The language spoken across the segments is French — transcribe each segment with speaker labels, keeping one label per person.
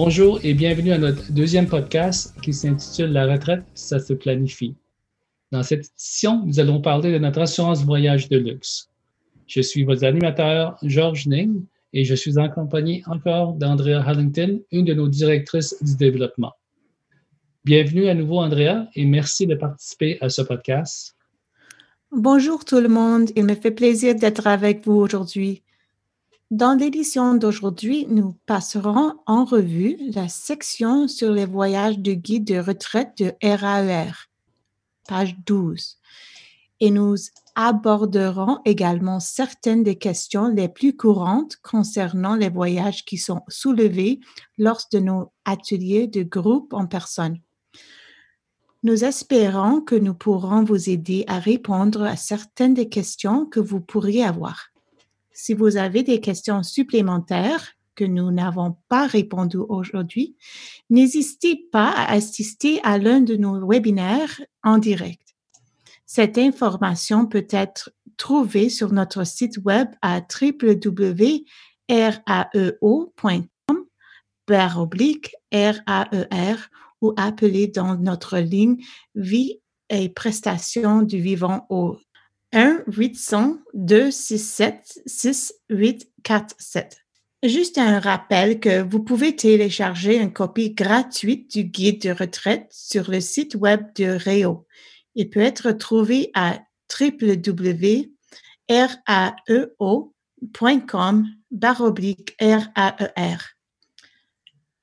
Speaker 1: Bonjour et bienvenue à notre deuxième podcast qui s'intitule La retraite, ça se planifie. Dans cette édition, nous allons parler de notre assurance voyage de luxe. Je suis votre animateur, Georges Ning, et je suis en encore d'Andrea Hallington, une de nos directrices du développement. Bienvenue à nouveau, Andrea, et merci de participer à ce podcast.
Speaker 2: Bonjour tout le monde, il me fait plaisir d'être avec vous aujourd'hui. Dans l'édition d'aujourd'hui, nous passerons en revue la section sur les voyages de guide de retraite de RAER, e page 12, et nous aborderons également certaines des questions les plus courantes concernant les voyages qui sont soulevés lors de nos ateliers de groupe en personne. Nous espérons que nous pourrons vous aider à répondre à certaines des questions que vous pourriez avoir. Si vous avez des questions supplémentaires que nous n'avons pas répondu aujourd'hui, n'hésitez pas à assister à l'un de nos webinaires en direct. Cette information peut être trouvée sur notre site web à www.raeo.com oblique RAER ou appelez dans notre ligne vie et prestations du vivant au 1 800 267 6847. Juste un rappel que vous pouvez télécharger une copie gratuite du guide de retraite sur le site web de Réo. Il peut être trouvé à www.raeo.com baroblique RAER.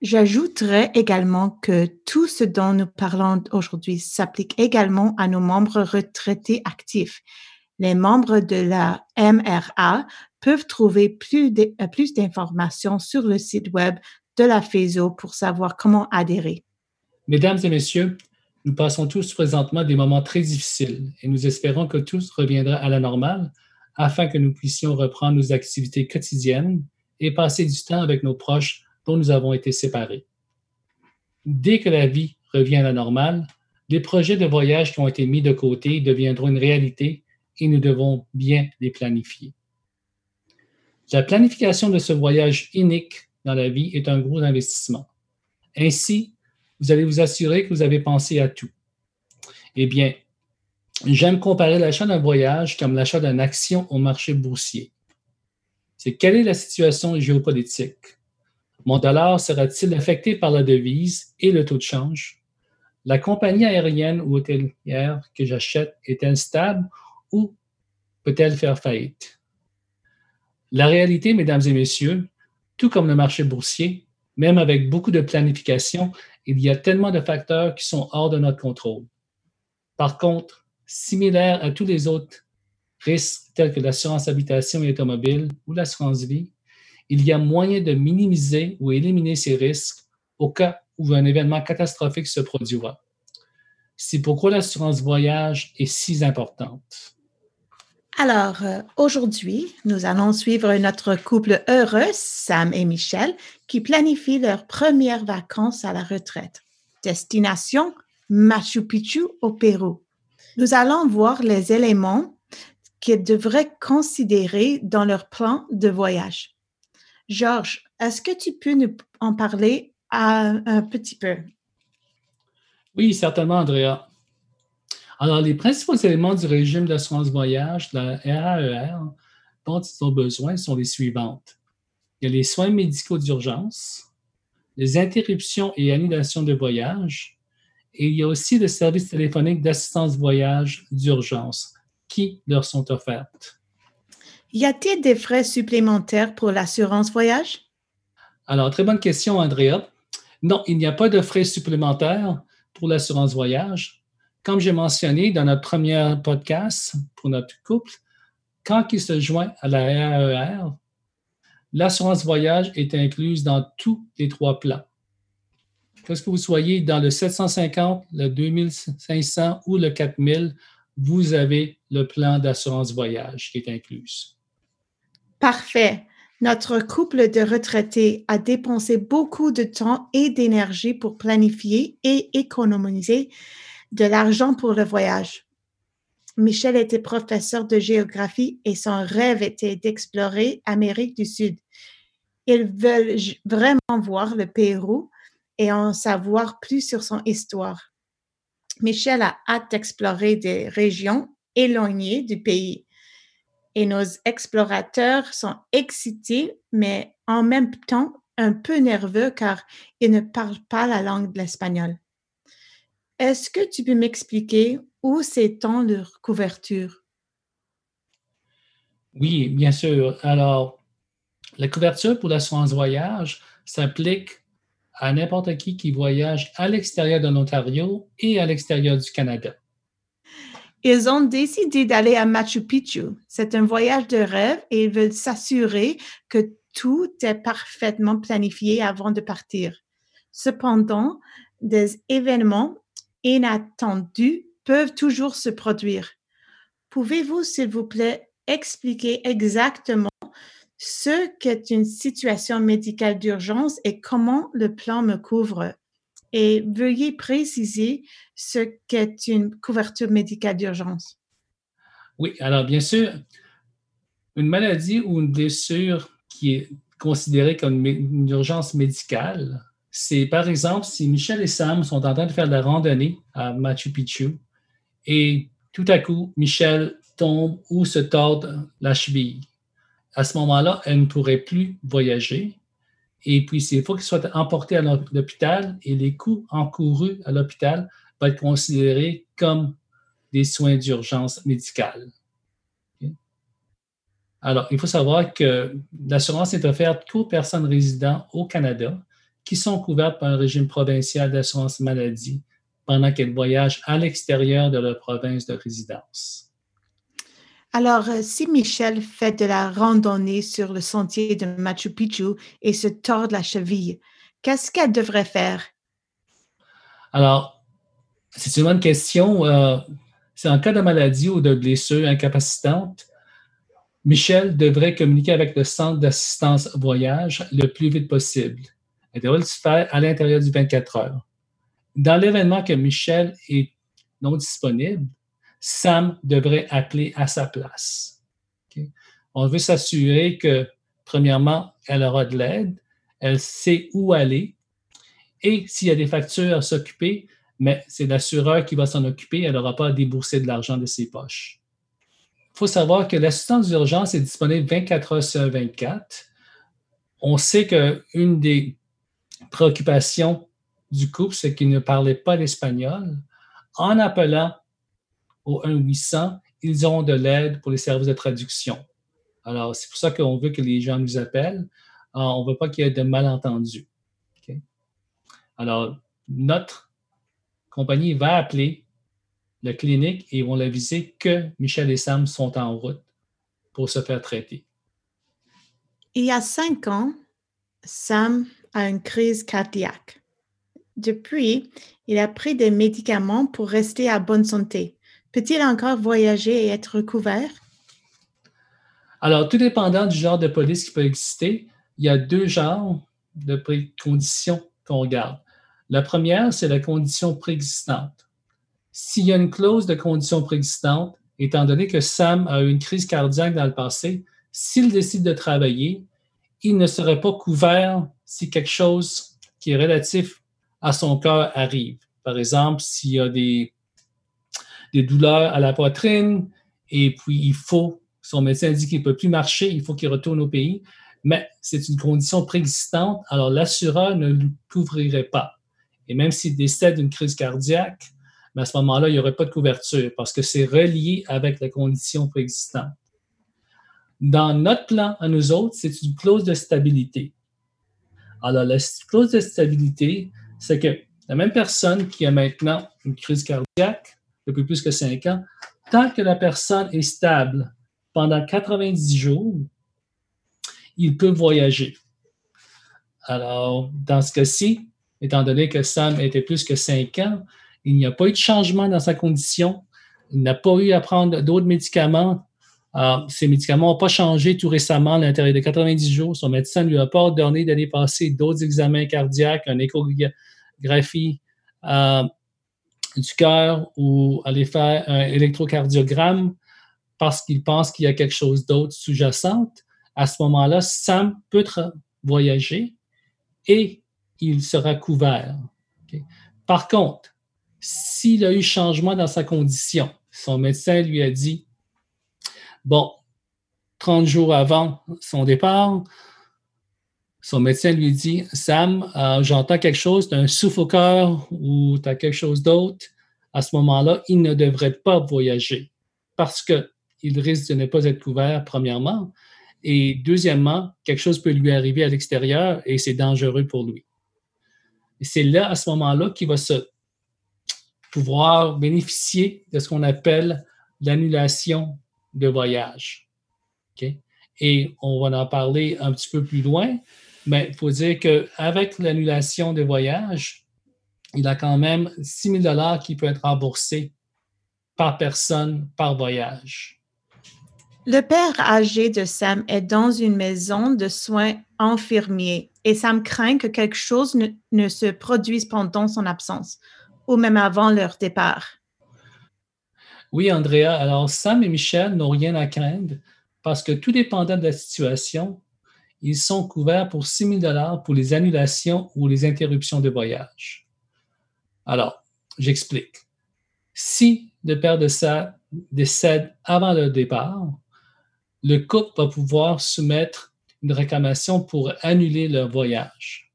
Speaker 2: J'ajouterais également que tout ce dont nous parlons aujourd'hui s'applique également à nos membres retraités actifs les membres de la MRA peuvent trouver plus d'informations sur le site web de la FESO pour savoir comment adhérer.
Speaker 1: Mesdames et messieurs, nous passons tous présentement des moments très difficiles et nous espérons que tout reviendra à la normale afin que nous puissions reprendre nos activités quotidiennes et passer du temps avec nos proches dont nous avons été séparés. Dès que la vie revient à la normale, les projets de voyage qui ont été mis de côté deviendront une réalité et nous devons bien les planifier. La planification de ce voyage unique dans la vie est un gros investissement. Ainsi, vous allez vous assurer que vous avez pensé à tout. Eh bien, j'aime comparer l'achat d'un voyage comme l'achat d'une action au marché boursier. C'est quelle est la situation géopolitique? Mon dollar sera-t-il affecté par la devise et le taux de change? La compagnie aérienne ou hôtelière que j'achète est-elle stable peut-elle faire faillite? La réalité, mesdames et messieurs, tout comme le marché boursier, même avec beaucoup de planification, il y a tellement de facteurs qui sont hors de notre contrôle. Par contre, similaire à tous les autres risques tels que l'assurance habitation et automobile ou l'assurance vie, il y a moyen de minimiser ou éliminer ces risques au cas où un événement catastrophique se produira. C'est pourquoi l'assurance voyage est si importante.
Speaker 2: Alors, euh, aujourd'hui, nous allons suivre notre couple heureux, Sam et Michel, qui planifient leurs premières vacances à la retraite. Destination Machu Picchu au Pérou. Nous allons voir les éléments qu'ils devraient considérer dans leur plan de voyage. Georges, est-ce que tu peux nous en parler un, un petit peu?
Speaker 1: Oui, certainement, Andrea. Alors, les principaux éléments du régime d'assurance voyage de la RAER e dont ils ont besoin sont les suivantes. Il y a les soins médicaux d'urgence, les interruptions et annulations de voyage, et il y a aussi le service téléphonique d'assistance voyage d'urgence qui leur sont offertes.
Speaker 2: Y a-t-il des frais supplémentaires pour l'assurance voyage?
Speaker 1: Alors, très bonne question, Andrea. Non, il n'y a pas de frais supplémentaires pour l'assurance voyage. Comme j'ai mentionné dans notre premier podcast pour notre couple, quand il se joint à la RAER, e l'assurance voyage est incluse dans tous les trois plans. Que vous soyez dans le 750, le 2500 ou le 4000, vous avez le plan d'assurance voyage qui est inclus.
Speaker 2: Parfait. Notre couple de retraités a dépensé beaucoup de temps et d'énergie pour planifier et économiser de l'argent pour le voyage. Michel était professeur de géographie et son rêve était d'explorer Amérique du Sud. Ils veulent vraiment voir le Pérou et en savoir plus sur son histoire. Michel a hâte d'explorer des régions éloignées du pays. Et nos explorateurs sont excités, mais en même temps un peu nerveux car ils ne parlent pas la langue de l'espagnol. Est-ce que tu peux m'expliquer où s'étend leur couverture?
Speaker 1: Oui, bien sûr. Alors, la couverture pour l'assurance voyage s'applique à n'importe qui qui voyage à l'extérieur de l'Ontario et à l'extérieur du Canada.
Speaker 2: Ils ont décidé d'aller à Machu Picchu. C'est un voyage de rêve et ils veulent s'assurer que tout est parfaitement planifié avant de partir. Cependant, des événements inattendus peuvent toujours se produire. Pouvez-vous, s'il vous plaît, expliquer exactement ce qu'est une situation médicale d'urgence et comment le plan me couvre? Et veuillez préciser ce qu'est une couverture médicale d'urgence.
Speaker 1: Oui, alors bien sûr, une maladie ou une blessure qui est considérée comme une urgence médicale, c'est par exemple si Michel et Sam sont en train de faire de la randonnée à Machu Picchu et tout à coup, Michel tombe ou se tord la cheville à ce moment-là, elle ne pourrait plus voyager. Et puis, il faut qu'elle soit emportée à l'hôpital et les coûts encourus à l'hôpital vont être considérés comme des soins d'urgence médicale. Alors, il faut savoir que l'assurance est offerte qu'aux personnes résidant au Canada qui sont couvertes par un régime provincial d'assurance maladie pendant qu'elles voyagent à l'extérieur de leur province de résidence.
Speaker 2: Alors, euh, si Michel fait de la randonnée sur le sentier de Machu Picchu et se tord la cheville, qu'est-ce qu'elle devrait faire?
Speaker 1: Alors, c'est une bonne question. Euh, c'est en cas de maladie ou de blessure incapacitante, Michel devrait communiquer avec le centre d'assistance voyage le plus vite possible. Elle devrait le faire à l'intérieur du 24 heures. Dans l'événement que Michel est non disponible, Sam devrait appeler à sa place. On veut s'assurer que, premièrement, elle aura de l'aide, elle sait où aller, et s'il y a des factures à s'occuper, mais c'est l'assureur qui va s'en occuper, elle n'aura pas à débourser de l'argent de ses poches. Il faut savoir que l'assistance d'urgence est disponible 24 heures sur 24. On sait qu'une des préoccupations du couple, c'est qu'il ne parlait pas l'espagnol. En appelant au 1-800, ils auront de l'aide pour les services de traduction. Alors, c'est pour ça qu'on veut que les gens nous appellent. on ne veut pas qu'il y ait de malentendus. Alors, notre compagnie va appeler la clinique et ils vont l'aviser que Michel et Sam sont en route pour se faire traiter.
Speaker 2: Il y a cinq ans, Sam a une crise cardiaque. Depuis, il a pris des médicaments pour rester à bonne santé. Peut-il encore voyager et être couvert?
Speaker 1: Alors, tout dépendant du genre de police qui peut exister, il y a deux genres de conditions qu'on regarde. La première, c'est la condition préexistante. S'il y a une clause de condition préexistante, étant donné que Sam a eu une crise cardiaque dans le passé, s'il décide de travailler, il ne serait pas couvert si quelque chose qui est relatif à son cœur arrive. Par exemple, s'il y a des douleurs à la poitrine, et puis il faut, son médecin dit qu'il ne peut plus marcher, il faut qu'il retourne au pays, mais c'est une condition préexistante, alors l'assureur ne le couvrirait pas. Et même s'il décède d'une crise cardiaque, mais à ce moment-là, il n'y aurait pas de couverture parce que c'est relié avec la condition préexistante. Dans notre plan à nous autres, c'est une clause de stabilité. Alors, la clause de stabilité, c'est que la même personne qui a maintenant une crise cardiaque depuis plus que cinq ans, tant que la personne est stable pendant 90 jours, il peut voyager. Alors, dans ce cas-ci, étant donné que Sam était plus que cinq ans, il n'y a pas eu de changement dans sa condition. Il n'a pas eu à prendre d'autres médicaments. Ces médicaments n'ont pas changé tout récemment à l'intérieur de 90 jours. Son médecin ne lui a pas ordonné d'aller passer d'autres examens cardiaques, une échographie. Euh, du cœur ou aller faire un électrocardiogramme parce qu'il pense qu'il y a quelque chose d'autre sous-jacente, à ce moment-là, Sam peut voyager et il sera couvert. Par contre, s'il a eu changement dans sa condition, son médecin lui a dit, bon, 30 jours avant son départ, son médecin lui dit, Sam, euh, j'entends quelque chose, tu as un souffle au cœur ou tu as quelque chose d'autre. À ce moment-là, il ne devrait pas voyager parce qu'il risque de ne pas être couvert, premièrement. Et deuxièmement, quelque chose peut lui arriver à l'extérieur et c'est dangereux pour lui. c'est là, à ce moment-là, qu'il va se pouvoir bénéficier de ce qu'on appelle l'annulation de voyage. Et on va en parler un petit peu plus loin, mais il faut dire qu'avec l'annulation de voyage, il a quand même 6 000 qui peut être remboursé par personne par voyage.
Speaker 2: Le père âgé de Sam est dans une maison de soins infirmiers et Sam craint que quelque chose ne, se produise pendant son absence ou même avant leur départ.
Speaker 1: Oui, Andrea. Alors, Sam et Michel n'ont rien à craindre parce que tout dépendant de la situation, ils sont couverts pour 6 000 pour les annulations ou les interruptions de voyage. Alors, j'explique. Si le père de Sam décède avant le départ, le couple va pouvoir soumettre une réclamation pour annuler leur voyage.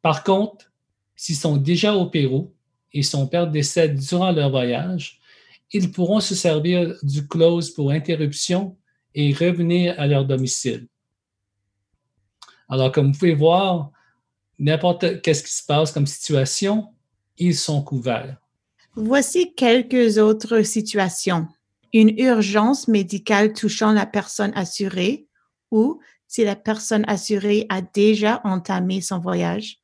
Speaker 1: Par contre, s'ils sont déjà au Pérou et son père décède durant leur voyage, ils pourront se servir du clause pour interruption et revenir à leur domicile. Alors, comme vous pouvez voir, n'importe qu'est-ce qui se passe comme situation, ils sont couverts.
Speaker 2: Voici quelques autres situations une urgence médicale touchant la personne assurée ou si la personne assurée a déjà entamé son voyage,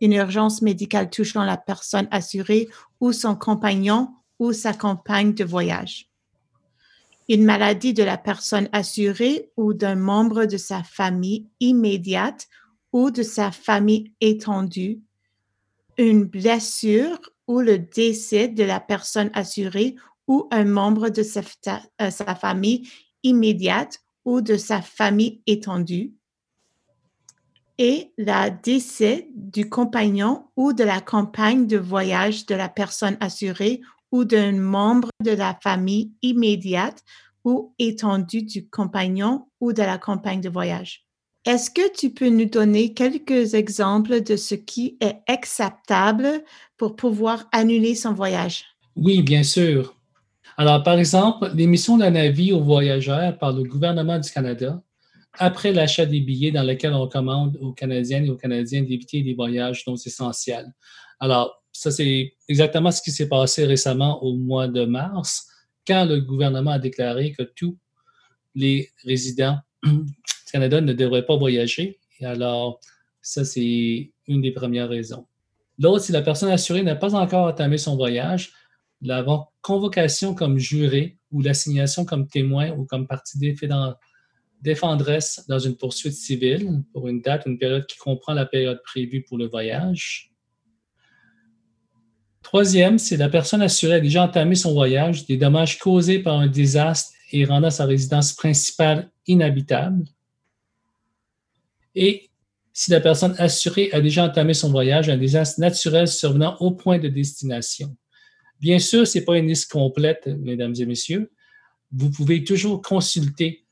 Speaker 2: une urgence médicale touchant la personne assurée ou son compagnon ou sa compagne de voyage, une maladie de la personne assurée ou d'un membre de sa famille immédiate ou de sa famille étendue, une blessure ou le décès de la personne assurée ou un membre de euh, sa, famille immédiate ou de sa famille étendue et la décès du compagnon ou de la compagne de voyage de la personne assurée ou d'un membre de la famille immédiate ou étendue du compagnon ou de la compagne de voyage. Est-ce que tu peux nous donner quelques exemples de ce qui est acceptable pour pouvoir annuler son voyage?
Speaker 1: Oui, bien sûr. Alors, par exemple, l'émission d'un avis aux voyageurs par le gouvernement du Canada après l'achat des billets dans lesquels on recommande aux Canadiennes et aux Canadiens d'éviter des voyages non essentiels. Alors, ça, c'est exactement ce qui s'est passé récemment au mois de mars, quand le gouvernement a déclaré que tous les résidents du Canada ne devraient pas voyager. Et alors, ça, c'est une des premières raisons. L'autre, si la personne assurée n'a pas encore entamé son voyage, la convocation comme juré ou l'assignation comme témoin ou comme partie défendresse dans une poursuite civile pour une date, une période qui comprend la période prévue pour le voyage. Troisième, si la personne assurée a déjà entamé son voyage, des dommages causés par un désastre et rendant sa résidence principale inhabitable. Et si la personne assurée a déjà entamé son voyage, un désastre naturel survenant au point de destination. Bien sûr, ce n'est pas une liste complète, mesdames et messieurs. Vous pouvez toujours consulter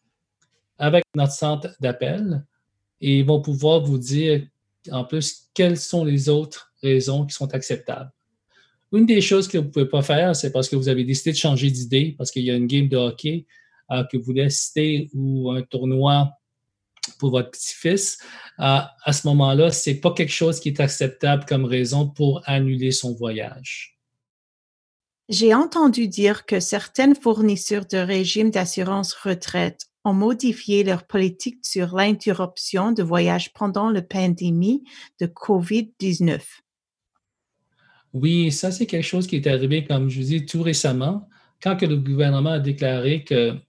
Speaker 1: avec notre centre d'appel et ils vont pouvoir vous dire en plus quelles sont les autres raisons qui sont acceptables. Une des choses que vous ne pouvez pas faire, c'est parce que vous avez décidé de changer d'idée, parce qu'il y a une game de hockey euh, que vous voulez assister ou un tournoi pour votre petit-fils. Euh, à ce moment-là, ce n'est pas quelque chose qui est acceptable comme raison pour annuler son voyage.
Speaker 2: J'ai entendu dire que certaines fournisseurs de régimes d'assurance retraite ont modifié leur politique sur l'interruption de voyage pendant la pandémie de COVID-19.
Speaker 1: Oui, ça, c'est quelque chose qui est arrivé, comme je vous dis, tout récemment, quand que le gouvernement a déclaré qu'il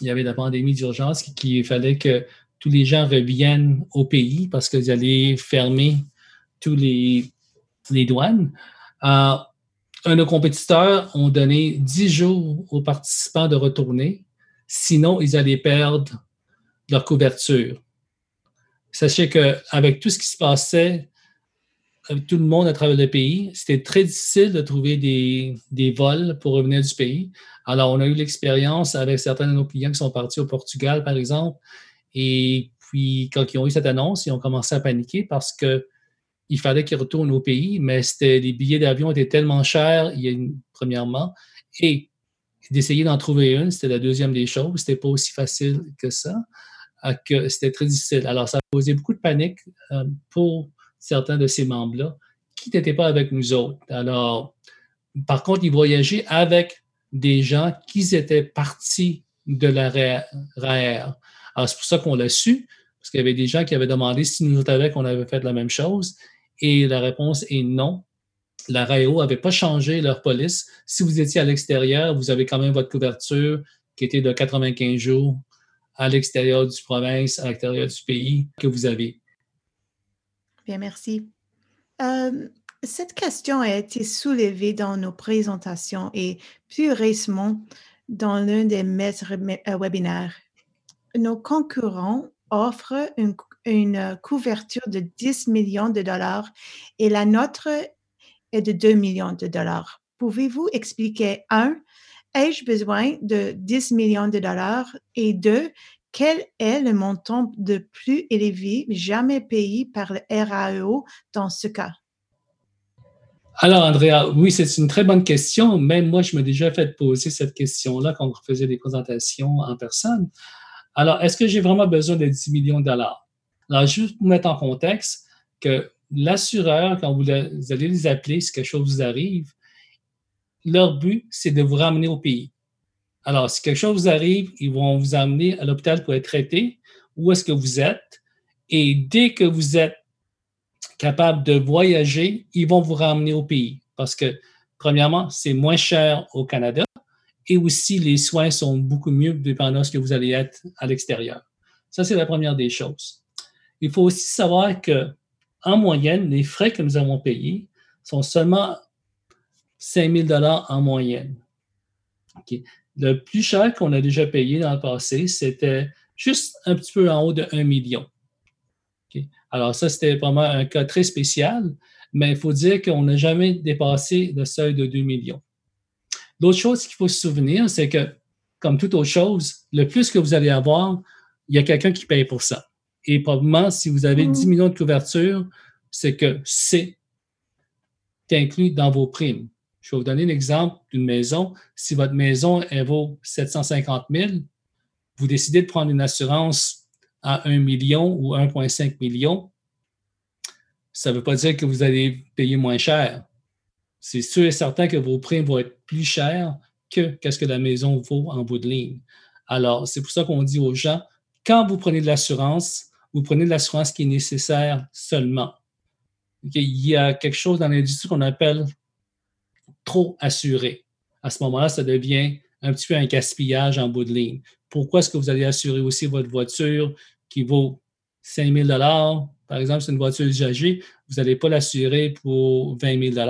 Speaker 1: y avait la pandémie d'urgence, qu'il fallait que tous les gens reviennent au pays parce qu'ils allaient fermer tous les, les douanes. Euh, un de nos compétiteurs ont donné 10 jours aux participants de retourner, sinon ils allaient perdre leur couverture. Sachez qu'avec tout ce qui se passait, tout le monde à travers le pays, c'était très difficile de trouver des, vols pour revenir du pays. Alors, on a eu l'expérience avec certains de nos clients qui sont partis au Portugal, par exemple, et puis quand ils ont eu cette annonce, ils ont commencé à paniquer parce que il fallait qu'ils retournent au pays, mais les billets d'avion étaient tellement chers, premièrement, et d'essayer d'en trouver une, c'était la deuxième des choses. C'était pas aussi facile que ça, que c'était très difficile. Alors, ça a posé beaucoup de panique euh, pour certains de ces membres-là qui n'étaient pas avec nous autres. Alors, par contre, ils voyageaient avec des gens qui étaient partis de la RAER. Alors, c'est pour ça qu'on l'a su, parce qu'il y avait des gens qui avaient demandé si nous savaient qu'on avait fait la même chose. Et la réponse est non. La RAEO n'avait pas changé leur police. Si vous étiez à l'extérieur, vous avez quand même votre couverture qui était de 95 jours à l'extérieur du province, à l'extérieur du pays que vous avez.
Speaker 2: Bien, merci. Euh, cette question a été soulevée dans nos présentations et plus récemment dans l'un des maîtres euh, webinaires. Nos concurrents offrent une, une, couverture de 10 millions de dollars et la nôtre est de 2 millions de dollars. Pouvez-vous expliquer, un, ai-je besoin de 10 millions de dollars? Et deux, quel est le montant de plus élevé jamais payé par le RAEO dans ce cas?
Speaker 1: Alors, Andrea, oui, c'est une très bonne question. Même moi, je me déjà fait poser cette question-là quand on faisait des présentations en personne. Alors, est-ce que j'ai vraiment besoin de 10 millions de dollars? Alors, juste pour mettre en contexte que l'assureur, quand vous, allez les appeler si quelque chose vous arrive, leur but, c'est de vous ramener au pays. Alors, si quelque chose vous arrive, ils vont vous amener à l'hôpital pour être traité. Où est-ce que vous êtes? Et dès que vous êtes capable de voyager, ils vont vous ramener au pays. Parce que, premièrement, c'est moins cher au Canada et aussi les soins sont beaucoup mieux dépendant de ce que vous allez être à l'extérieur. Ça, c'est la première des choses. Il faut aussi savoir que, en moyenne, les frais que nous avons payés sont seulement 5 000 en moyenne. Le plus cher qu'on a déjà payé dans le passé, c'était juste un petit peu en haut de 1 million. Alors, ça, c'était vraiment un cas très spécial, mais il faut dire qu'on n'a jamais dépassé le seuil de 2 millions. L'autre chose qu'il faut se souvenir, c'est que, comme toute autre chose, le plus que vous allez avoir, il y a quelqu'un qui paye pour ça. Et probablement, si vous avez 10 mmh. millions de couverture, c'est que c'est inclus dans vos primes. Je vais vous donner un exemple d'une maison. Si votre maison elle vaut 750 000, vous décidez de prendre une assurance à 1 million ou 1,5 million, ça ne veut pas dire que vous allez payer moins cher. C'est sûr et certain que vos primes vont être plus chères que qu'est-ce que la maison vaut en bout de ligne. Alors, c'est pour ça qu'on dit aux gens, quand vous prenez de l'assurance, vous prenez de l'assurance qui est nécessaire seulement. Il y a quelque chose dans l'industrie qu'on appelle trop assuré. À ce moment-là, ça devient un petit peu un gaspillage en bout de ligne. Pourquoi est-ce que vous allez assurer aussi votre voiture qui vaut 5 000 Par exemple, c'est une voiture usagée, vous n'allez pas l'assurer pour 20 000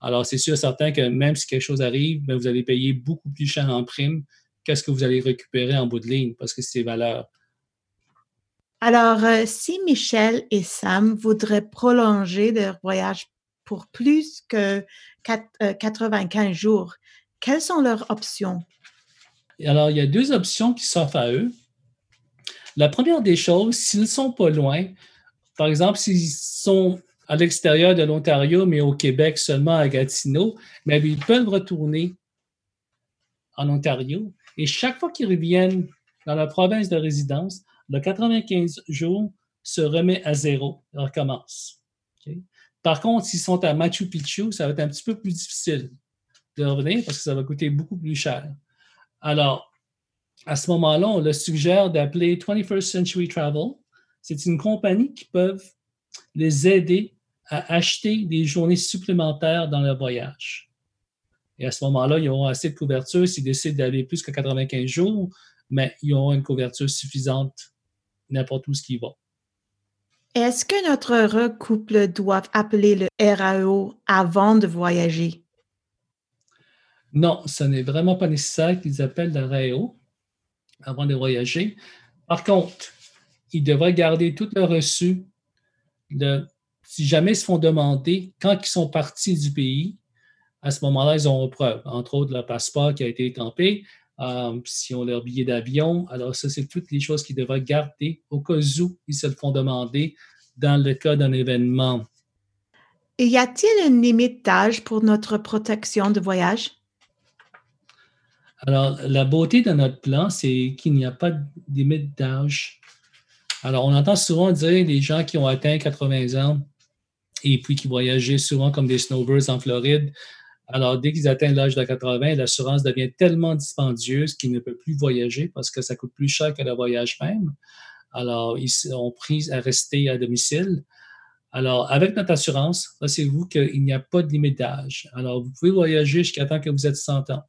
Speaker 1: Alors, c'est sûr certain que même si quelque chose arrive, ben, vous allez payer beaucoup plus cher en prime qu'est-ce que vous allez récupérer en bout de ligne parce que c'est valeur.
Speaker 2: Alors, euh, si Michel et Sam voudraient prolonger leur voyage pour plus que 95 euh, jours. Quelles sont leurs options?
Speaker 1: Alors, il y a deux options qui s'offrent à eux. La première des choses, s'ils ne sont pas loin, par exemple, s'ils sont à l'extérieur de l'Ontario, mais au Québec seulement à Gatineau, mais ils peuvent retourner en Ontario. Et chaque fois qu'ils reviennent dans la province de résidence, le 95 jours se remet à zéro, recommence. Par contre, s'ils sont à Machu Picchu, ça va être un petit peu plus difficile de revenir parce que ça va coûter beaucoup plus cher. Alors, à ce moment-là, on leur suggère d'appeler 21st Century Travel. C'est une compagnie qui peut les aider à acheter des journées supplémentaires dans leur voyage. Et à ce moment-là, ils auront assez de couverture s'ils décident d'aller plus que 95 jours, mais ils auront une couverture suffisante n'importe où ce qu'ils vont.
Speaker 2: Est-ce que notre couple doit appeler le RAO avant de voyager?
Speaker 1: Non, ce n'est vraiment pas nécessaire qu'ils appellent le RAO avant de voyager. Par contre, ils devraient garder tout le reçu de, si jamais ils se font demander quand ils sont partis du pays, à ce moment-là, ils auront preuve, entre autres le passeport qui a été étampé, euh, si on leur billet d'avion. Alors, ça, c'est toutes les choses qu'ils devraient garder au cas où ils se le font demander dans le cas d'un événement.
Speaker 2: Y a-t-il une limite d'âge pour notre protection de voyage?
Speaker 1: Alors, la beauté de notre plan, c'est qu'il n'y a pas de limite d'âge. Alors, on entend souvent dire les gens qui ont atteint 80 ans et puis qui voyageaient souvent comme des snowbirds en Floride. Alors, dès qu'ils atteignent l'âge de 80, l'assurance devient tellement dispendieuse qu'ils ne peuvent plus voyager parce que ça coûte plus cher que le voyage même. Alors, ils sont pris à rester à domicile. Alors, avec notre assurance, rassurez-vous qu'il n'y a pas de limite d'âge. Alors, vous pouvez voyager jusqu'à temps que vous êtes 100 ans.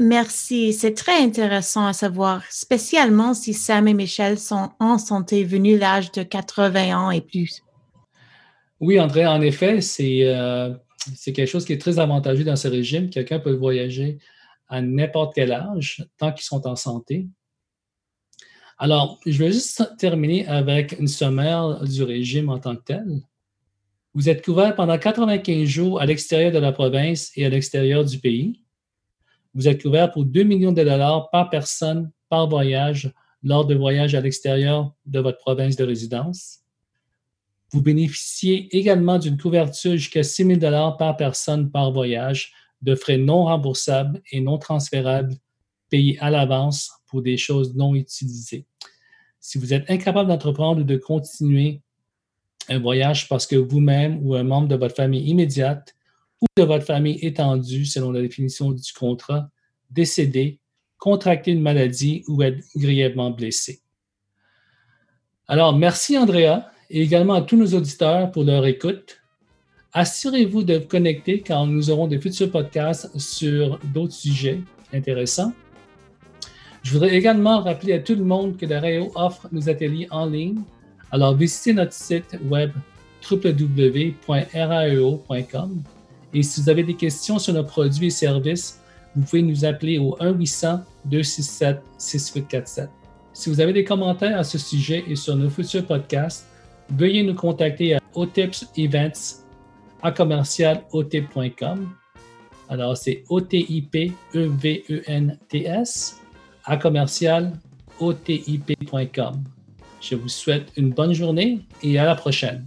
Speaker 2: Merci. C'est très intéressant à savoir, spécialement si Sam et Michel sont en santé venus l'âge de 80 ans et plus.
Speaker 1: Oui, André, en effet, euh, c'est quelque chose qui est très avantageux dans ce régime. Quelqu'un peut voyager à n'importe quel âge tant qu'ils sont en santé. Alors, je vais juste terminer avec une sommaire du régime en tant que tel. Vous êtes couvert pendant 95 jours à l'extérieur de la province et à l'extérieur du pays. Vous êtes couvert pour 2 millions de dollars par personne par voyage lors de voyages à l'extérieur de votre province de résidence. Vous bénéficiez également d'une couverture jusqu'à 6 000 dollars par personne par voyage de frais non remboursables et non transférables payés à l'avance pour des choses non utilisées. Si vous êtes incapable d'entreprendre ou de continuer un voyage parce que vous-même ou un membre de votre famille immédiate ou de votre famille étendue, selon la définition du contrat, décédé, contracté une maladie ou être grièvement blessé. Alors, merci Andrea et également à tous nos auditeurs pour leur écoute. Assurez-vous de vous connecter quand nous aurons des futurs podcasts sur d'autres sujets intéressants. Je voudrais également rappeler à tout le monde que la RAO offre nos ateliers en ligne alors, visitez notre site web www.raeo.com et si vous avez des questions sur nos produits et services, vous pouvez nous appeler au 1-800-267-6847. Si vous avez des commentaires à ce sujet et sur nos futurs podcasts, veuillez nous contacter à otipsevents à commercialotip.com. Alors, c'est O-T-I-P-E-V-E-N-T-S à commercialotip.com. Je vous souhaite une bonne journée et à la prochaine.